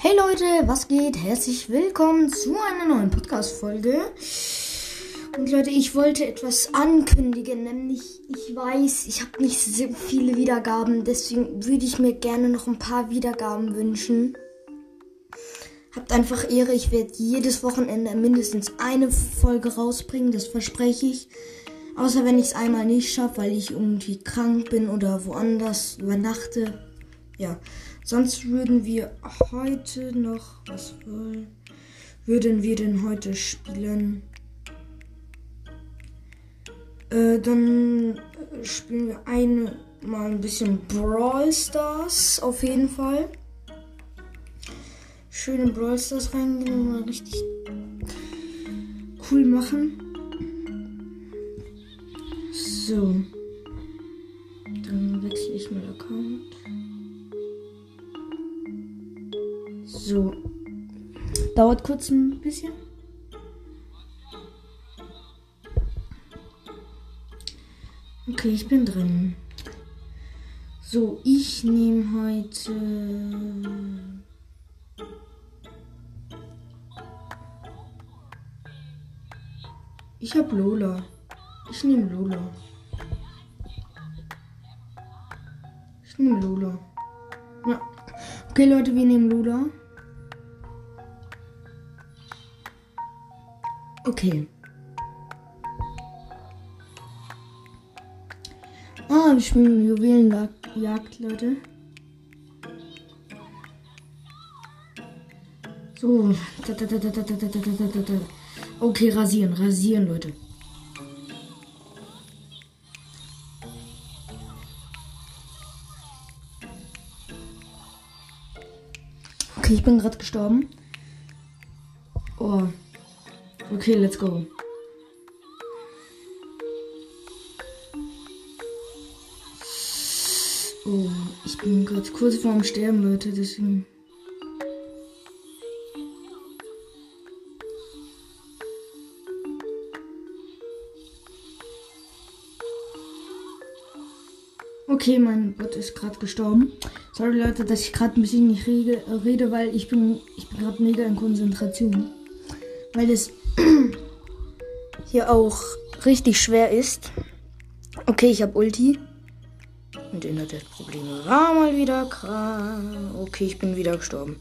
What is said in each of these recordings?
Hey Leute, was geht? Herzlich willkommen zu einer neuen Podcast-Folge. Und Leute, ich wollte etwas ankündigen, nämlich ich weiß, ich habe nicht so viele Wiedergaben, deswegen würde ich mir gerne noch ein paar Wiedergaben wünschen. Habt einfach Ehre, ich werde jedes Wochenende mindestens eine Folge rausbringen, das verspreche ich. Außer wenn ich es einmal nicht schaffe, weil ich irgendwie krank bin oder woanders übernachte. Ja, sonst würden wir heute noch, was würden wir denn heute spielen? Äh, dann spielen wir eine mal ein bisschen Brawl Stars auf jeden Fall. Schöne Brawl Stars reingehen und mal richtig cool machen. So. So. Dauert kurz ein bisschen. Okay, ich bin drin. So, ich nehme heute. Ich habe Lola. Ich nehme Lola. Ich nehme Lola. Ja. Okay, Leute, wir nehmen Lola. Okay. Ah, wir spielen Juwelenjagd, Leute. So. Okay, rasieren, rasieren, Leute. Okay, ich bin gerade gestorben. Oh. Okay, let's go. Oh, ich bin gerade kurz vorm Sterben, Leute, deswegen. Okay, mein Bot ist gerade gestorben. Sorry Leute, dass ich gerade ein bisschen nicht rede, rede, weil ich bin, ich bin gerade mega in Konzentration. Weil es hier auch richtig schwer ist. Okay, ich habe Ulti. Und Internetprobleme war mal wieder klar. Okay, ich bin wieder gestorben.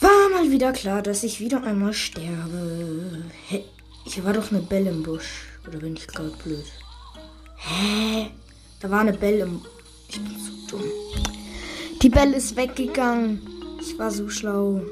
War mal wieder klar, dass ich wieder einmal sterbe. Hä? Hier war doch eine Belle im Busch. Oder bin ich gerade blöd? Hä? Da war eine Belle im. Ich bin so dumm. Die Belle ist weggegangen. Ich war so schlau.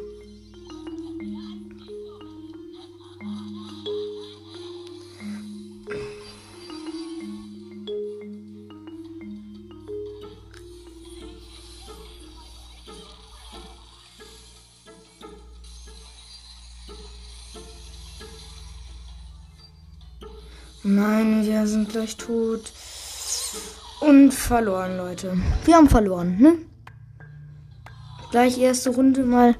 Nein, wir sind gleich tot. Und verloren, Leute. Wir haben verloren, ne? Gleich erste Runde mal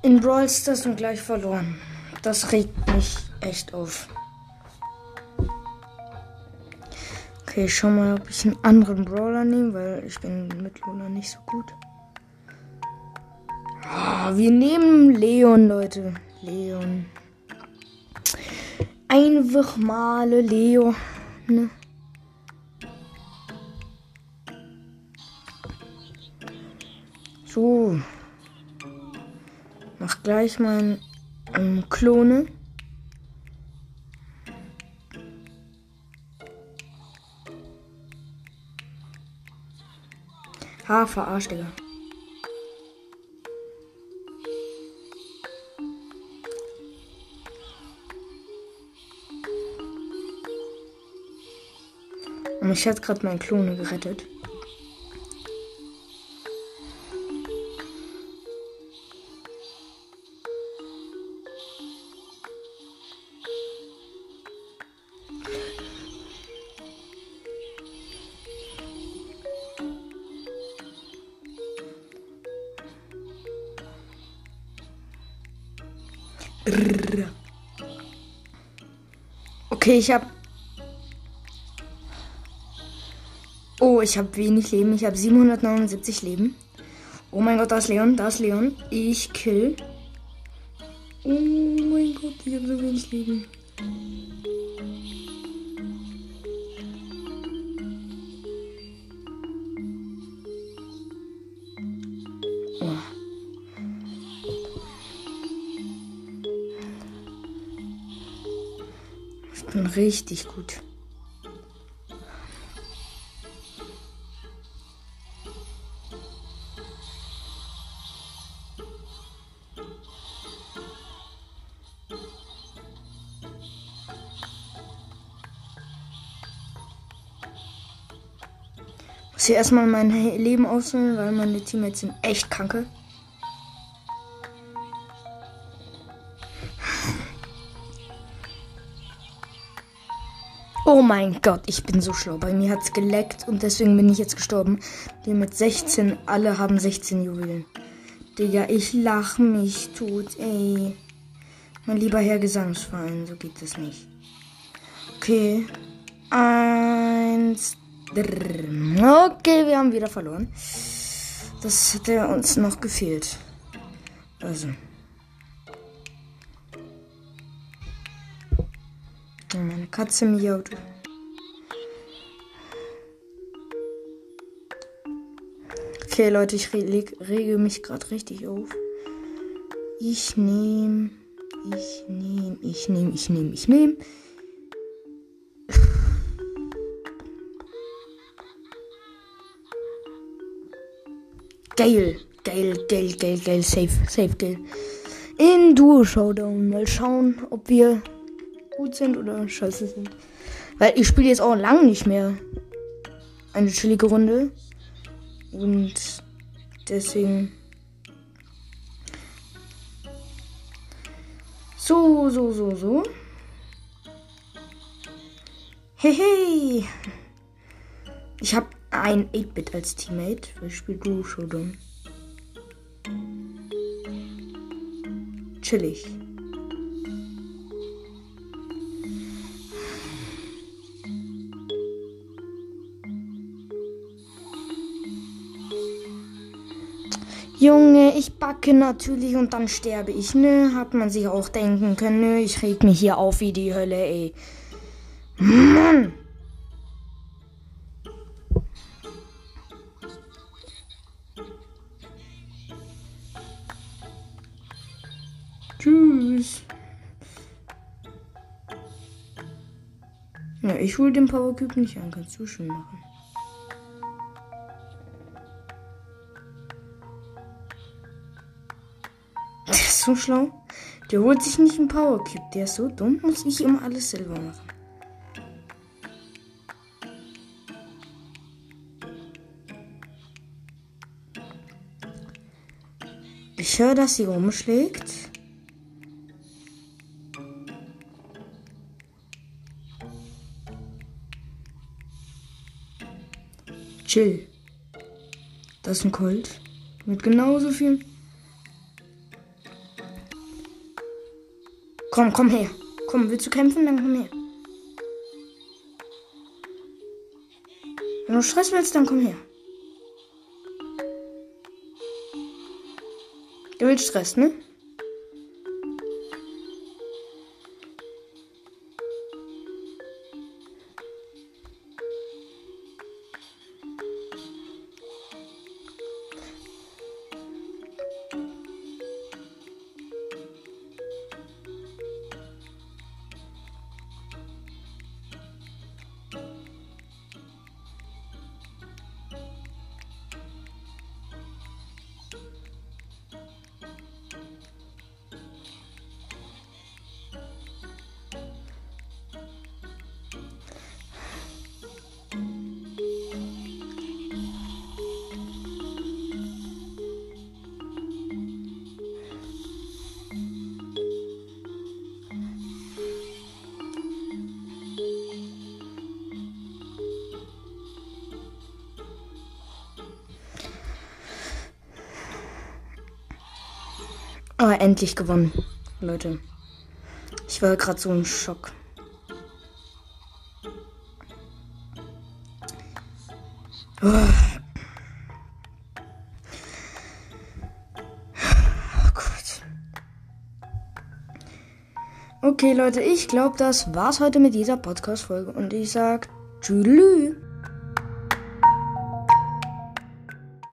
in Brawl Stars und gleich verloren. Das regt mich echt auf. Okay, ich schau mal, ob ich einen anderen Brawler nehme, weil ich bin mit Luna nicht so gut. Oh, wir nehmen Leon, Leute. Leon. Einfach mal Leo. Ne? So. Mach gleich mein ähm, Klone. Ha, verarscht, Digga. Ich hat gerade meinen Klone gerettet. Okay, ich habe. Ich habe wenig Leben. Ich habe 779 Leben. Oh mein Gott, da ist Leon, da ist Leon. Ich kill. Oh mein Gott, ich habe so wenig Leben. Oh. Ich bin richtig gut. Muss hier erstmal mein Leben auswählen, weil meine Teammates sind echt kranke. Oh mein Gott, ich bin so schlau. Bei mir hat's geleckt und deswegen bin ich jetzt gestorben. Die mit 16, alle haben 16 Juwelen. Digga, ich lach mich tot, ey. Mein lieber Herr Gesangsverein, so geht das nicht. Okay. Eins. Okay, wir haben wieder verloren. Das hätte uns noch gefehlt. Also. Meine Katze miaut. Okay, Leute, ich reg, rege mich gerade richtig auf. Ich nehme, ich nehme, ich nehme, ich nehme, ich nehme. Geil, geil, geil, geil, geil, safe, safe, geil. In Duo Showdown. Mal schauen, ob wir gut sind oder scheiße sind. Weil ich spiele jetzt auch lang nicht mehr eine chillige Runde. Und deswegen. So, so, so, so. Habe ein 8-Bit als Teammate. Ich spiele Duo Showdown. Chillig. Junge, ich backe natürlich und dann sterbe ich. Nö, hat man sich auch denken können. Nö, ich reg mich hier auf wie die Hölle, ey. Mann! Ich hol den Power Cube nicht an. Kannst du schon machen. Der ist so schlau. Der holt sich nicht einen Power Cube. Der ist so dumm, muss ich immer alles selber machen. Ich höre, dass sie rumschlägt. Chill. Das ist ein Colt. Mit genauso viel. Komm, komm her. Komm, willst du kämpfen? Dann komm her. Wenn du Stress willst, dann komm her. Du willst Stress, ne? Oh, endlich gewonnen. Leute. Ich war gerade so im Schock. Oh, oh Gott. Okay, Leute, ich glaube, das war's heute mit dieser Podcast-Folge. Und ich sag Tschüss.